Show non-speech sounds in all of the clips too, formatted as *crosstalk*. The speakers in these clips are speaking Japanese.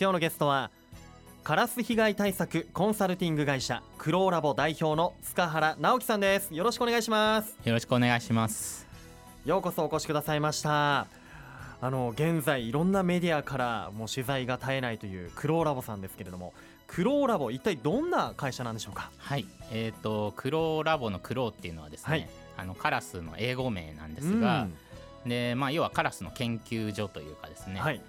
今日のゲストはカラス被害対策コンサルティング会社クローラボ代表の塚原直樹さんです。よろしくお願いします。よろしくお願いします。ようこそお越しくださいました。あの現在いろんなメディアからもう取材が絶えないというクローラボさんですけれどもクローラボ一体どんな会社なんでしょうか？はい。えっ、ー、とクローラボのクローっていうのはですね、はい、あのカラスの英語名なんですが、でまあ要はカラスの研究所というかですね、はい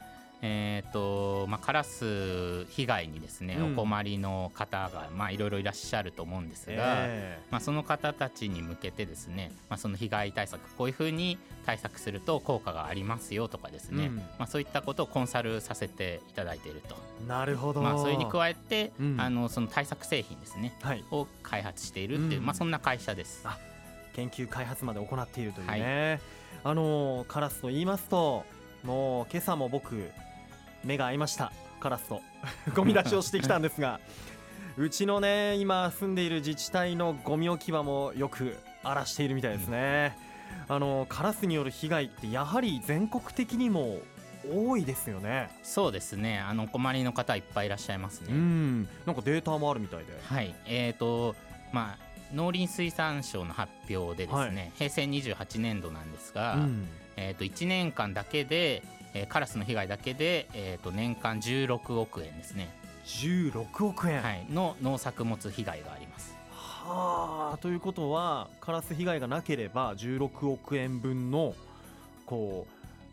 えーとまあ、カラス被害にですね、うん、お困りの方が、まあ、いろいろいらっしゃると思うんですが、えー、まあ、その方たちに向けてですね、まあ、その被害対策こういうふうに対策すると効果がありますよとかですね、うん、まあ、そういったことをコンサルさせていただいていると。なるほど、まあ、それに加えて、うん、あのその対策製品ですね、はい、を開発しているっていう、まあ、そんな会社です。研究開発まで行っているというね、はい、あのカラスと言いますともう今朝も僕目が合いました。カラスと。*laughs* ゴミ出しをしてきたんですが。*laughs* うちのね今住んでいる自治体のゴミ置き場もよく荒らしているみたいですね、うん、あのカラスによる被害ってやはり全国的にも多いですよね。そうですね。あの困りの方いっぱいいらっしゃいますね。うん。なんかデータもあるみたいで。はい。えーとまあ農林水産省の発表でですね、はい、平成28年度なんですが、うん、えー、と1年間だけでえー、カラスの被害だけで、えー、と年間16億円ですね。16億円、はい、の農作物被害があります。はあ。ということはカラス被害がなければ16億円分のこ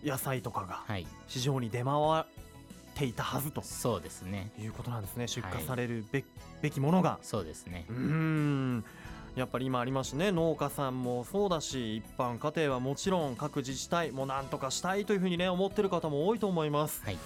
う野菜とかが市場に出回っていたはずと、そうですね。いうことなんですね。出荷されるべ,、べきものが。そうですね。うんやっぱり今ありますね農家さんもそうだし一般家庭はもちろん各自治体もなんとかしたいというふうにね思ってる方も多いと思います。はい。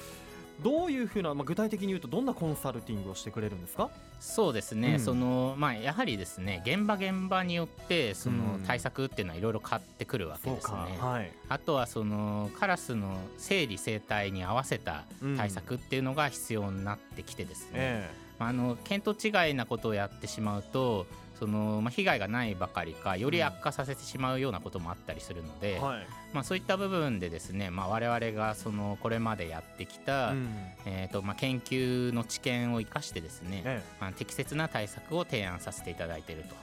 どういうふうな、まあ、具体的に言うとどんなコンサルティングをしてくれるんですか？そうですね、うん、そのまあ、やはりですね現場現場によってその対策っていうのはいろいろ変わってくるわけですね、はい、あとはそのカラスの生理生態に合わせた対策っていうのが必要になってきてですね、うんえー、あの見当違いなことをやってしまうとその、まあ、被害がないばかりかより悪化させてしまうようなこともあったりするので、うんはい、まあ、そういった部分でですね、まあ、我々がそのこれまでやってきた、うん、えーとまあ、研究の知見を生かしてですね、ええ、まあ、適切な対策を提案させていただいていると、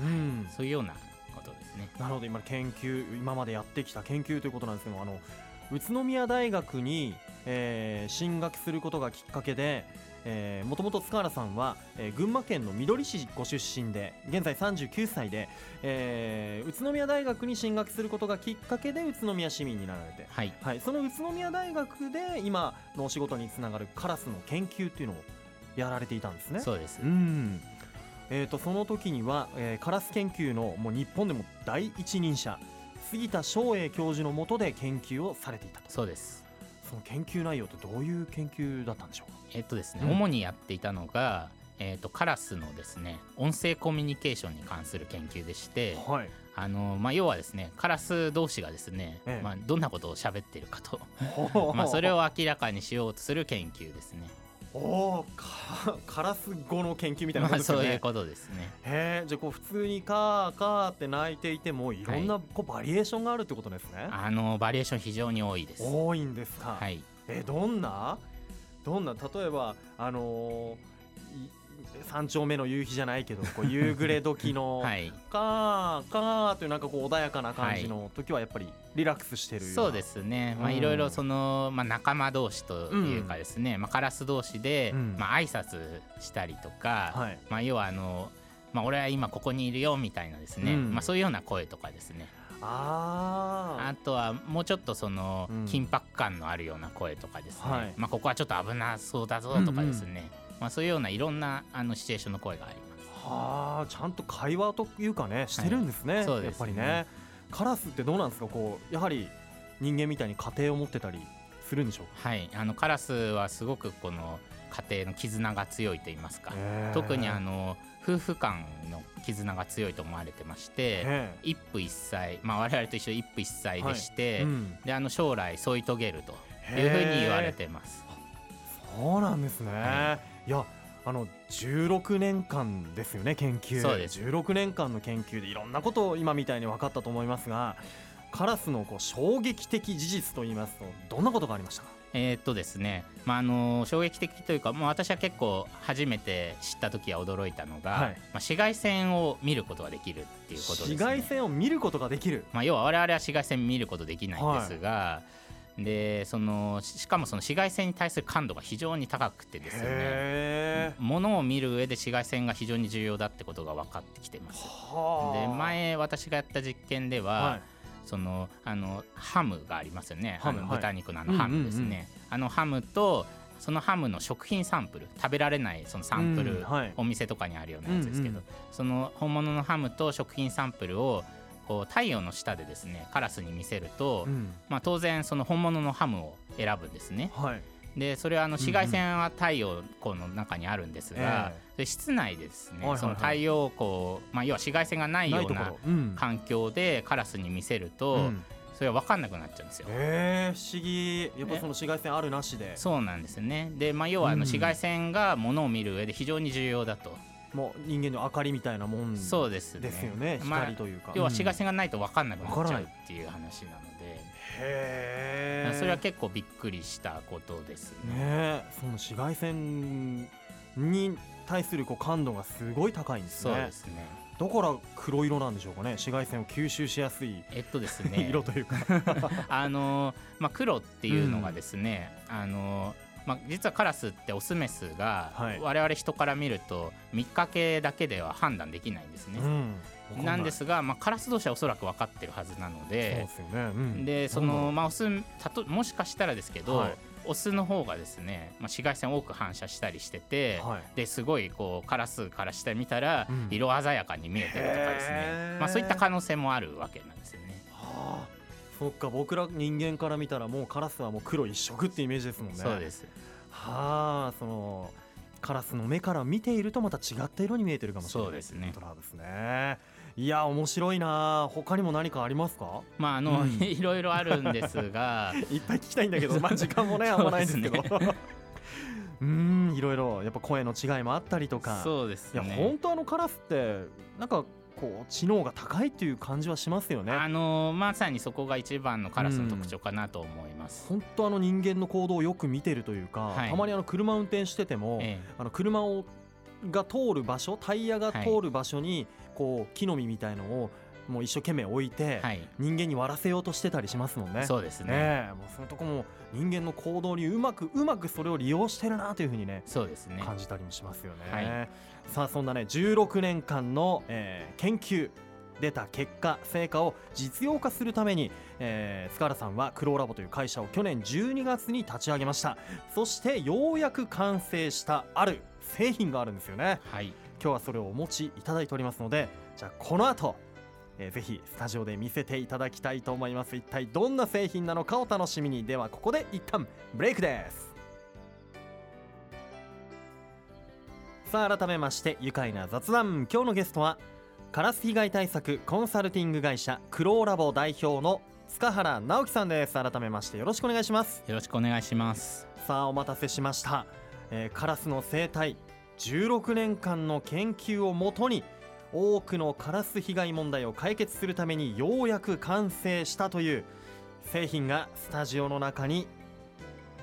うん、そういうようなことですね。なるほど。今研究今までやってきた研究ということなんですけどあの宇都宮大学に、えー、進学することがきっかけでもともと塚原さんは、えー、群馬県のみどり市ご出身で現在39歳で、えー、宇都宮大学に進学することがきっかけで宇都宮市民になられて、はい、はい、その宇都宮大学で今のお仕事につながるカラスの研究っていうのをやられていたんですね。そうです。うん。えーと、その時には、えー、カラス研究のもう日本でも第一人者杉田翔英教授のもとで研究をされていたと。そうですその研究内容ってどういう研究だったんでしょうえっとですね、うん、主にやっていたのが、えーと、カラスのですね音声コミュニケーションに関する研究でして、はい。あのまあ、要はですねカラス同士がですね、ええ、まあ、どんなことを喋っているかと。*laughs* まあそれを明らかにしようとする研究ですね。おおカラス語の研究みたいなことですね、まあ、そういうことですね。へえじゃあこう普通にカーカーって鳴いていてもいろんなこうバリエーションがあるってことですね、はい、あのバリエーション非常に多いです。多いんですか。はい。えどんな？どんな？例えばあのー三丁目の夕日じゃないけどこう夕暮れ時の *laughs* はい、カーカーというなんかこう穏やかな感じの時はやっぱりリラックスしてるそうですね、まあ、いろいろその、まあ、仲間同士というかですね、うん、まあ、カラス同士で、うん、まあ挨拶したりとか、はい、まあ、要はあの、まあ、俺は今ここにいるよみたいなですね、うん、まあ、そういうような声とかですね。ああとはもうちょっとその緊迫感のあるような声とかですね、はい、まあ、ここはちょっと危なそうだぞとかですね、うんうん、まあ、そういうようないろんなあのシチュエーションの声があります。はあちゃんと会話というかねしてるんですね、はい、すねやっぱりね。カラスってどうなんですか？こうやはり人間みたいに家庭を持ってたりするんでしょうか？はい。あのカラスはすごくこの家庭の絆が強いと言いますか。特にあの夫婦間の絆が強いと思われてまして一夫一妻、まあ、我々と一緒一夫一妻でして、はい。うん、であの将来添い遂げるというふうに言われてます。そうなんですね、はい、いやあの16年間ですよね研究。そうです。16年間の研究でいろんなことを今みたいに分かったと思いますがカラスのこう衝撃的事実といいますとどんなことがありましたか？えー、っとですね、まあ、あの衝撃的というか、もう私は結構初めて知った時は驚いたのが、はい、まあ、紫外線を見ることができるっていうことです、ね、紫外線を見ることができる、まあ、要は我々は紫外線見ることできないんですが、はい、でそのしかもその紫外線に対する感度が非常に高くてですねものを見る上で紫外線が非常に重要だってことが分かってきてます。で前私がやった実験では、はい。そのあのハムがありますよね。ハム、はい、豚肉のあのハムですね、あのハムとそのハムの食品サンプル食べられないそのサンプル、うんはい、お店とかにあるようなやつですけど、うんうん、その本物のハムと食品サンプルをこう太陽の下でですねカラスに見せると、うん、まあ、当然その本物のハムを選ぶんですね。はいでそれはあの紫外線は太陽光の中にあるんですが、うん、室内でですね、その太陽光、まあ、要は紫外線がないような環境でカラスに見せると、うん、それは分かんなくなっちゃうんですよ。へえ不思議。やっぱその紫外線あるなしで。そうなんですね。で、まあ、要はあの紫外線がものを見る上で非常に重要だと。もう人間の明かりみたいなもんそうですですよね。光というか、まあ、要は紫外線がないと分かんなくなっちゃうっていう話なので、へえそれは結構びっくりしたことですね。ねその紫外線に対するこう感度がすごい高いんですね。そうですね。だから黒色なんでしょうかね。紫外線を吸収しやすいえっとですね。*laughs* 色というか。*laughs* あの、まあ、黒っていうのがですね、うん、あのまあ、実はカラスってオスメスが我々人から見ると見かけだけでは判断できないんですね。うん、なんですが、まあ、カラス同士はおそらく分かってるはずなのででその、まあ、オスたともしかしたらですけど、はい、オスの方がですね、まあ、紫外線多く反射したりしてて、はい、ですごいこうカラスからしてみたら色鮮やかに見えてるとかですね、まあ、そういった可能性もあるわけなんですよね。はあそっか僕ら人間から見たらもうカラスはもう黒一色ってイメージですもんね。そうです。はあそのカラスの目から見ているとまた違った色に見えてるかもしれない。そうですね。トラブスね。いや面白いな。他にも何かありますか？まああの、うん、*laughs* いろいろあるんですが。*laughs* いっぱい聞きたいんだけどまあ時間もね *laughs* あんまないんですけど。うんいろいろやっぱ声の違いもあったりとか。そうです、ね、いや本当あのカラスってなんかこう知能が高いっていう感じはしますよね。あのまさにそこが一番のカラスの特徴かなと思います。本、当、あの人間の行動をよく見てるというか、はい、たまにあの車運転してても、ええ、あの車をが通る場所タイヤが通る場所にこう木の実みたいのをもう一生懸命置いて、人間に割らせようとしてたりしますもんね。そうですね。ねもうそのとこも人間の行動にうまくうまくそれを利用してるなというふうにね、そうですね。感じたりもしますよね。はい、さあそんなね16年間の、えー、研究出た結果成果を実用化するために、えー、塚原さんはクローラボという会社を去年12月に立ち上げましたそしてようやく完成したある製品があるんですよね、はい、今日はそれをお持ちいただいておりますのでじゃあこの後えー、ぜひスタジオで見せていただきたいと思います。一体どんな製品なのかを楽しみに。ではここで一旦ブレイクです。さあ改めまして愉快な雑談。今日のゲストはカラス被害対策コンサルティング会社クローラボ代表の塚原直樹さんです。改めましてよろしくお願いします。よろしくお願いします。さあお待たせしました、えー、カラスの生態16年間の研究をもとに多くのカラス被害問題を解決するためにようやく完成したという製品がスタジオの中に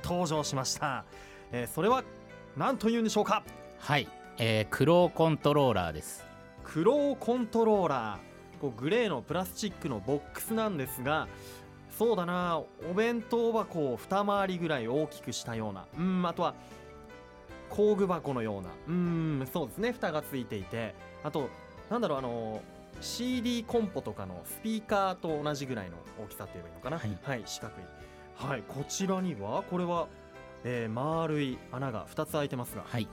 登場しました、えー、それは何というんでしょうか？はい、えー、クローコントローラーです。クローコントローラー。こうグレーのプラスチックのボックスなんですがそうだな。お弁当箱を二回りぐらい大きくしたような。うんあとは工具箱のような。うんそうですね。蓋がついていて。あとなんだろうあの CD コンポとかのスピーカーと同じぐらいの大きさって言えばいいのかな、はい、はい、四角い。はいこちらにはこれは、えー、丸い穴が2つ開いてますが。はい。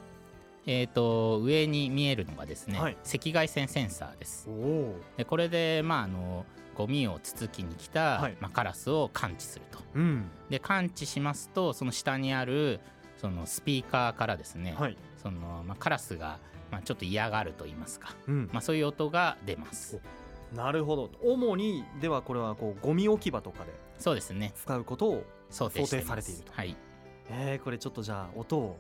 えーと、上に見えるのがですね、はい、赤外線センサーです。でこれで、まあ、あのゴミをつつきに来た、はい、まあ、カラスを感知すると、うん、で感知しますとその下にあるそのスピーカーからですね、はい、そのまあ、カラスがまあ、ちょっと嫌がると言いますか、うん、まあ、そういう音が出ます。なるほど。主にではこれはこうゴミ置き場とかでそうですね。使うことを想定されていると。はい。えー、これちょっとじゃあ音を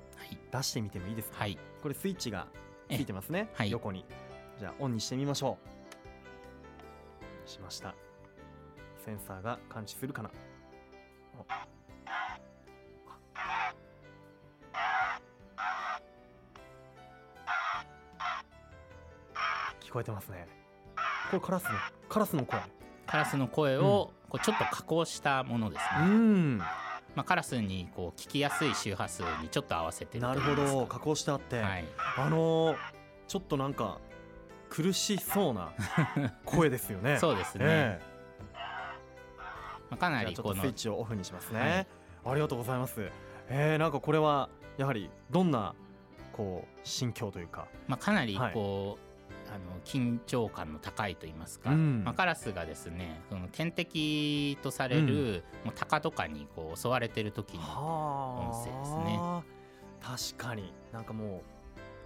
出してみてもいいですか、はい、これスイッチがついてますね、はい、横に。じゃあオンにしてみましょう。しました。センサーが感知するかな？聞こえてますね。これカラスのカラスの声。カラスの声をこうちょっと加工したものですね、うん。まあ、カラスにこう聞きやすい周波数にちょっと合わせてなるほど。加工してあって、はい、あのー、ちょっとなんか苦しそうな *laughs* 声ですよね。そうですね、えー、まあ、かなりこのスイッチをオフにしますね、はい、ありがとうございます。えー、なんかこれはやはりどんなこう心境というか、まあ、かなりこう、はいあの緊張感の高いと言いますか、うん、まあ、カラスがですねその天敵とされる、もう鷹とかにこう襲われてる時の音声ですね。確かに。なんかも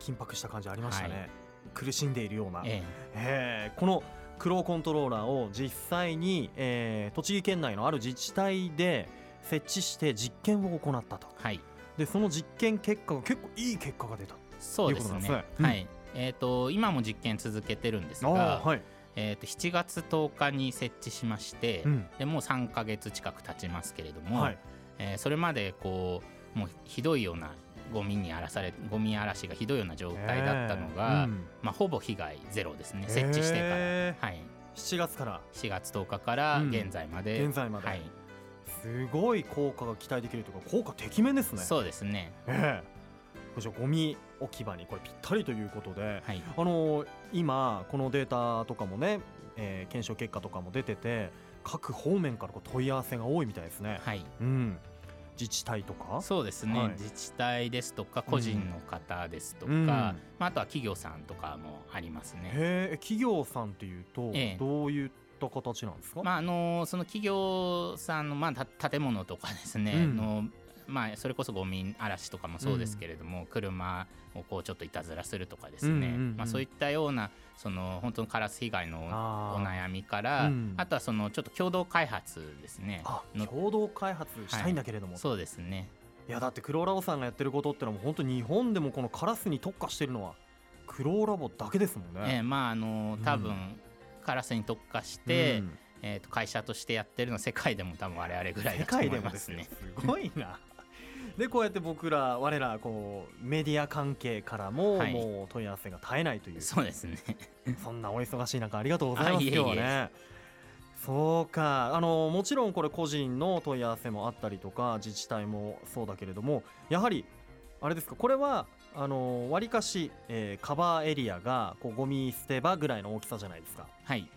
う緊迫した感じありましたね、はい、苦しんでいるような、ええ。ー、このクローコントローラーを実際に、えー、栃木県内のある自治体で設置して実験を行ったと、はい、でその実験結果が結構いい結果が出た。そうですね、ね。うん、はいえーと、今も実験続けてるんですが、はい、えー、と7月10日に設置しまして、うん、でもう3か月近く経ちますけれども、はい、えー、それまでこうもうひどいようなゴミに荒らされゴミ嵐がひどいような状態だったのが、えーうん、まあ、ほぼ被害ゼロですね設置してから、えー、はい、7月から。7月10日から現在まで、うん、現在まで、はい、すごい効果が期待できるというか効果てきめんですね。そうですね、えー、じゃゴミ置き場にこれぴったりということで、はい、あの今このデータとかもね、えー、検証結果とかも出てて各方面からこう問い合わせが多いみたいですね。はい、うん。自治体とか？そうですね、はい、自治体ですとか個人の方ですとか、うん、まあ、あとは企業さんとかもありますね。へ企業さんっていうと、ええ、どういった形なんですか、まあ、あのその企業さんの、まあ、建物とかですね、うん、のまあ、それこそゴミ嵐とかもそうですけれども、うん、車をこうちょっといたずらするとかですね、まあ、そういったようなその本当のカラス被害のお悩みからあうん、あとはそのちょっと共同開発ですね。共同開発したいんだけれども、はい、そうですね。いやだってクローラボさんがやってることってのは本当日本でもこのカラスに特化してるのはクローラボだけですもんね。えー、まああの多分、うん、カラスに特化して、うん、えー、と会社としてやってるの世界でも多分我々ぐらいだと思いますね。すごいなでこうやって僕ら我らこうメディア関係からも、はい、もう問い合わせが絶えないという。そうですね。そんなお忙しい中ありがとうございます *laughs* 今日はね。そうか。あのもちろんこれ個人の問い合わせもあったりとか自治体もそうだけれどもやはりあれですかこれはあのわりかし、えー、カバーエリアがこうゴミ捨て場ぐらいの大きさじゃないですか。はい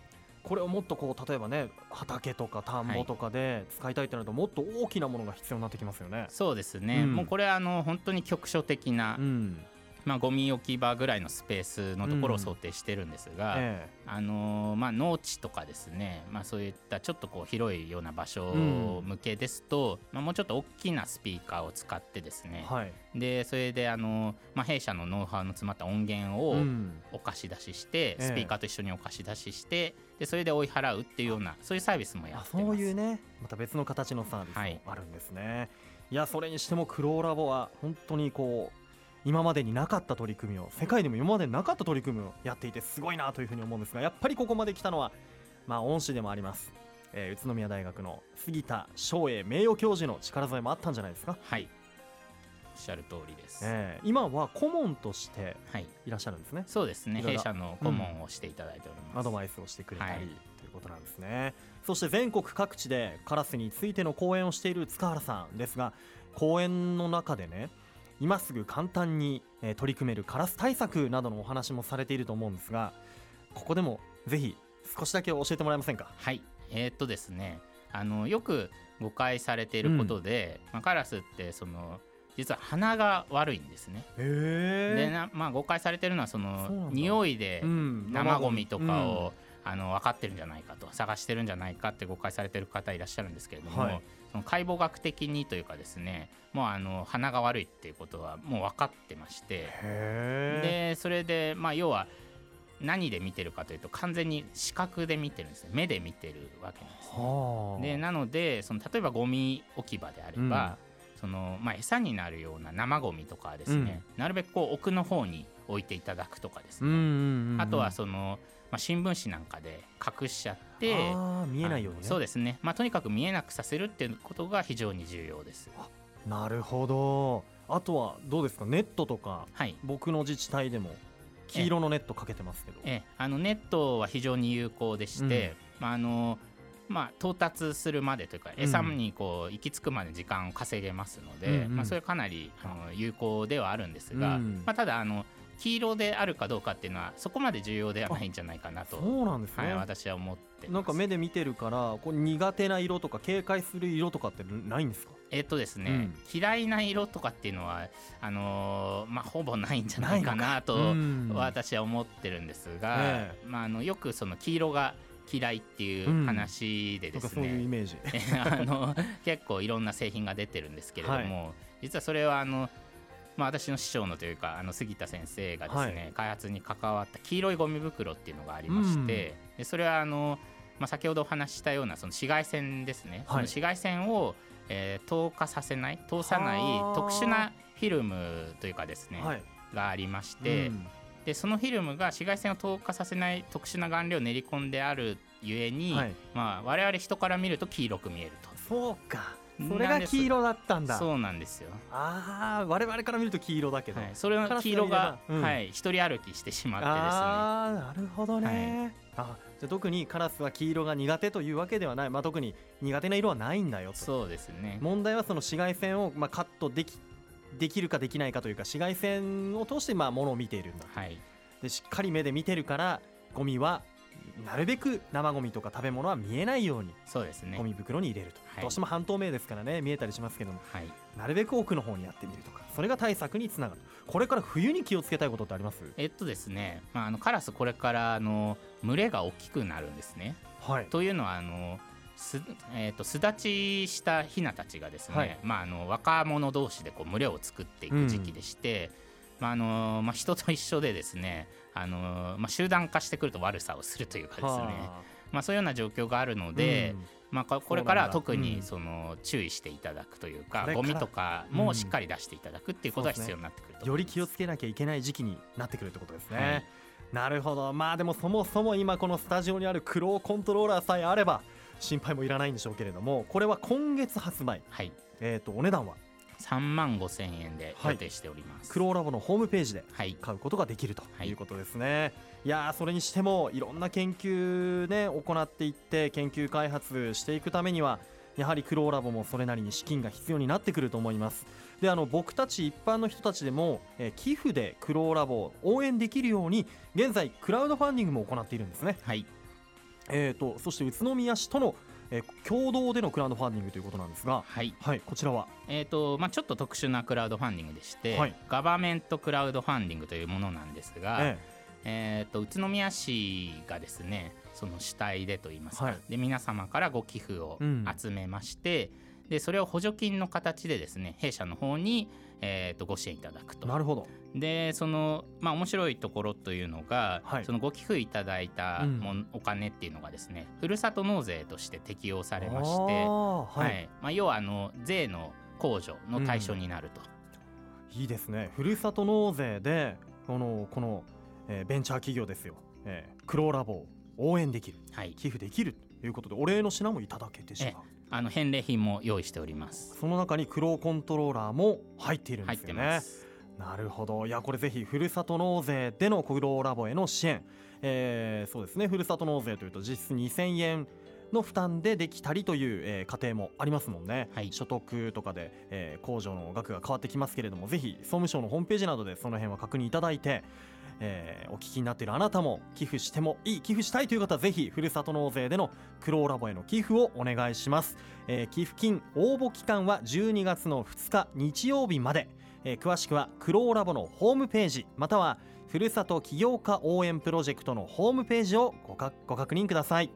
これをもっとこう例えばね畑とか田んぼとかで使いたいってなるともっと大きなものが必要になってきますよね。そうですね、うん、もうこれあの本当に局所的な、うん、まあ、ゴミ置き場ぐらいのスペースのところを想定してるんですが、うん。ええ、あのまあ、農地とかですね、まあ、そういったちょっとこう広いような場所向けですと、まあ、もうちょっと大きなスピーカーを使ってですね、はい、でそれであの、まあ、弊社のノウハウの詰まった音源をお貸し出しして、スピーカーと一緒にお貸し出しして、でそれで追い払うっていうようなそういうサービスもやってます。そういうねまた別の形のサービスもあるんですね、はい、いやそれにしてもクローラボは本当にこう今までになかった取り組みを世界でも今までなかった取り組みをやっていてすごいなというふうに思うんですがやっぱりここまで来たのはまあ恩師でもあります、えー、宇都宮大学の杉田翔英名誉教授の力添えもあったんじゃないですか？はい。おっしゃる通りです、えー、今は顧問としてい。らっしゃるんですね、はい、そうですね。弊社の顧問をしていただいております、うん、アドバイスをしてくれたり、はい、ということなんですね。そして全国各地でカラスについての講演をしている塚原さんですが講演の中でね今すぐ簡単に、え取り組めるカラス対策などのお話もされていると思うんですがここでもぜひ少しだけ教えてもらえませんか？はい。えー、っとですね。あのよく誤解されていることで、うん、まあ、カラスってその実は鼻が悪いんですね。でな、まあ、誤解されてるのはその匂いで生ゴミとかを、うん、あの分かってるんじゃないかと探してるんじゃないかって誤解されてる方いらっしゃるんですけれども、はい、その解剖学的にというかですねもうあの鼻が悪いっていうことはもう分かってましてでそれでまあ要は何で見てるかというと完全に視覚で見てるんですね。目で見てるわけなんですね。でなのでその例えばゴミ置き場であれば、うん、そのまあ、餌になるような生ゴミとかですね、うん、なるべくこう奥の方に置いていただくとかですね、あとはそのまあ、新聞紙なんかで隠しちゃって見えないように、ね、そうですね、まあ、とにかく見えなくさせるっていうことが非常に重要です。なるほど。あとはどうですか？ネットとか、はい、僕の自治体でも黄色のネットかけてますけど。えあのネットは非常に有効でして、うん、まああのまあ、到達するまでというか餌にこう行き着くまで時間を稼げますので、うんまあ、それかなりあの有効ではあるんですが、うん、まあ、ただあの黄色であるかどうかっていうのはそこまで重要ではないんじゃないかなとそうなんですね、はい、私は思ってなんか目で見てるからこう苦手な色とか警戒する色とかってないんですか？えっ、とですね、うん、嫌いな色とかっていうのはあのー、まあ、ほぼないんじゃないかなと私は思ってるんですが、ね、まあ、あのよくその黄色が嫌いっていう話でですね、うん、そういうイメージ。*laughs* あの結構いろんな製品が出てるんですけれども、はい、実はそれはあの、まあ、私の師匠のというかあの杉田先生がですね、はい、開発に関わった黄色いゴミ袋っていうのがありまして、うん、でそれはあの、まあ、先ほどお話ししたようなその紫外線ですね、はい、その紫外線を、えー、透過させない通さない特殊なフィルムというかですね、がありまして、うん。でそのフィルムが紫外線を透過させない特殊な顔料を練り込んであるゆえに、はい、まあ、我々人から見ると黄色く見えると。そうかそれが黄色だったんだ。そうなんですよ。ああ我々から見ると黄色だけど、はい、それの黄色が、うん、はい、一人歩きしてしまってですね。ああなるほどね、はい、あじゃ特にカラスは黄色が苦手というわけではない、まあ、特に苦手な色はないんだよと。そうですね。問題はその紫外線を、まあ、カットできできるかできないかというか紫外線を通してまあものを見ているんだ、はい、でしっかり目で見てるからゴミはなるべく生ゴミとか食べ物は見えないようにそうですね。ゴミ袋に入れると、はい、どうしても半透明ですからね見えたりしますけども、はい、なるべく奥の方にやってみるとかそれが対策につながる。これから冬に気をつけたいことってあります？えっとですね、まあ、あのカラスこれからあの群れが大きくなるんですね。はい、というのはあのす,、えーと、巣立ちしたヒナたちがですね、はい、まあ、あの若者同士でこう群れを作っていく時期でして、うん、まああのまあ、人と一緒でですねあの、まあ、集団化してくると悪さをするというかですね、まあ、そういうような状況があるので、うん、まあ、これから特にその注意していただくというか、うん、ゴミとかもしっかり出していただくっていうことが必要になってくると、ね、より気をつけなきゃいけない時期になってくるってことですね。はい。なるほど。まあでもそもそも今このスタジオにあるクローコントローラーさえあれば心配もいらないんでしょうけれどもこれは今月発売、はい、えー、とお値段は？3万5千円で予定しております、はい、クローラボのホームページで買うことができるとい。うことですね、はい、いやそれにしてもいろんな研究ね行っていって研究開発していくためにはやはりクローラボもそれなりに資金が必要になってくると思います。であの僕たち一般の人たちでも、えー、寄付でクローラボを応援できるように現在クラウドファンディングも行っているんですね。はい。えーとそして宇都宮市とのえー、共同でのクラウドファンディングということなんですが、はい、はい、こちらは、えーとまあ、ちょっと特殊なクラウドファンディングでして、はい、ガバメントクラウドファンディングというものなんですが、ええ。えーと、宇都宮市がですねその主体でといいますか、はい、で皆様からご寄付を集めまして、うん、でそれを補助金の形でですね弊社の方に、えーと、ご支援いただくと。なるほど。でそのまあ面白いところというのが、はい、そのご寄付いただいたも、うん、お金っていうのがですねふるさと納税として適用されまして、はい、はい、まあ、要はあの税の控除の対象になると。うん、いいですね。ふるさと納税でこのこの、えー、ベンチャー企業ですよ、えー、クローラボを応援できる、はい、寄付できるということでお礼の品もいただけてしまう。あの返礼品も用意しております。その中にクローコントローラーも入っているんですよね。なるほど。いやこれぜひふるさと納税でのクローラボへの支援、えー、そうですね。ふるさと納税というと実質2000円の負担でできたりという、えー、家庭もありますもんね、はい、所得とかで、えー、控除の額が変わってきますけれどもぜひ総務省のホームページなどでその辺は確認いただいて、えー、お聞きになっているあなたも寄付してもいい寄付したいという方はぜひふるさと納税でのクローラボへの寄付をお願いします、えー、寄付金応募期間は12月の2日日曜日まで、えー、詳しくはクローラボのホームページまたはふるさと起業家応援プロジェクトのホームページをご確認ください。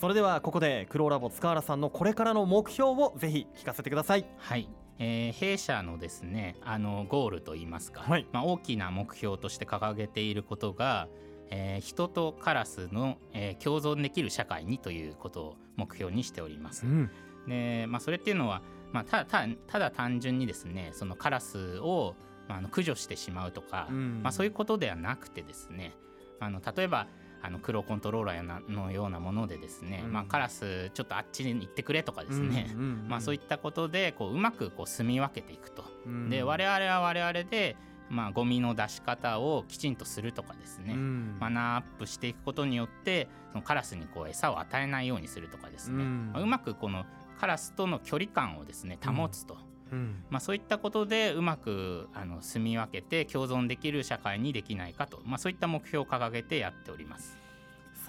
それではここでクローラボ塚原さんのこれからの目標をぜひ聞かせてください。はい。えー、弊社のですねあのゴールといいますか、はい、まあ、大きな目標として掲げていることが、えー、人とカラスの、えー、共存できる社会にということを目標にしております。うん、でまあ、それっていうのは、まあ、ただただ単純にですねそのカラスを、まあ、の駆除してしまうとか、うん、まあ、そういうことではなくてですねあの例えばあの黒コントローラーのようなものでですね、うん、まあ、カラスちょっとあっちに行ってくれとかですね、*laughs* まあ、そういったことでこううまくこう住み分けていくと、うん、で我々は我々で、まあ、ゴミの出し方をきちんとするとかですね、うん、マナーアップしていくことによってそのカラスにこう餌を与えないようにするとかですね、うん、まあ、うまくこのカラスとの距離感をですね保つと、うん、まあ、そういったことでうまくあの住み分けて共存できる社会にできないかと、まあ、そういった目標を掲げてやっております。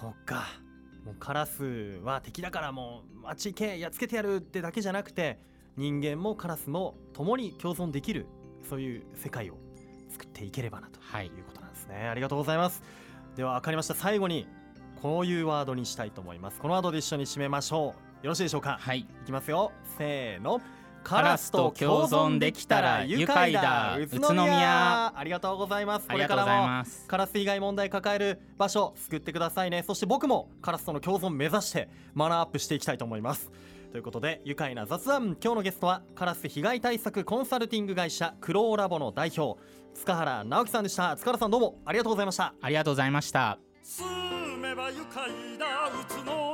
そっか。もうカラスは敵だからもうあっち行けやっつけてやるってだけじゃなくて人間もカラスも共に共存できるそういう世界を作っていければなとい。うことなんですね、はい、ありがとうございます。では分かりました。最後にこういうワードにしたいと思います。このワードで一緒に締めましょう。よろしいでしょうか？はい。いきますよ。せーのカラスと共存できたら愉快だ。宇都宮。ありがとうございます。これからもカラス以外問題抱える場所救ってくださいね。そして僕もカラスとの共存目指してマナーアップしていきたいと思います。ということで愉快な雑談。今日のゲストはカラス被害対策コンサルティング会社クローラボの代表塚原直樹さんでした。塚原さんどうもありがとうございました。ありがとうございました。住めば愉快だ。宇都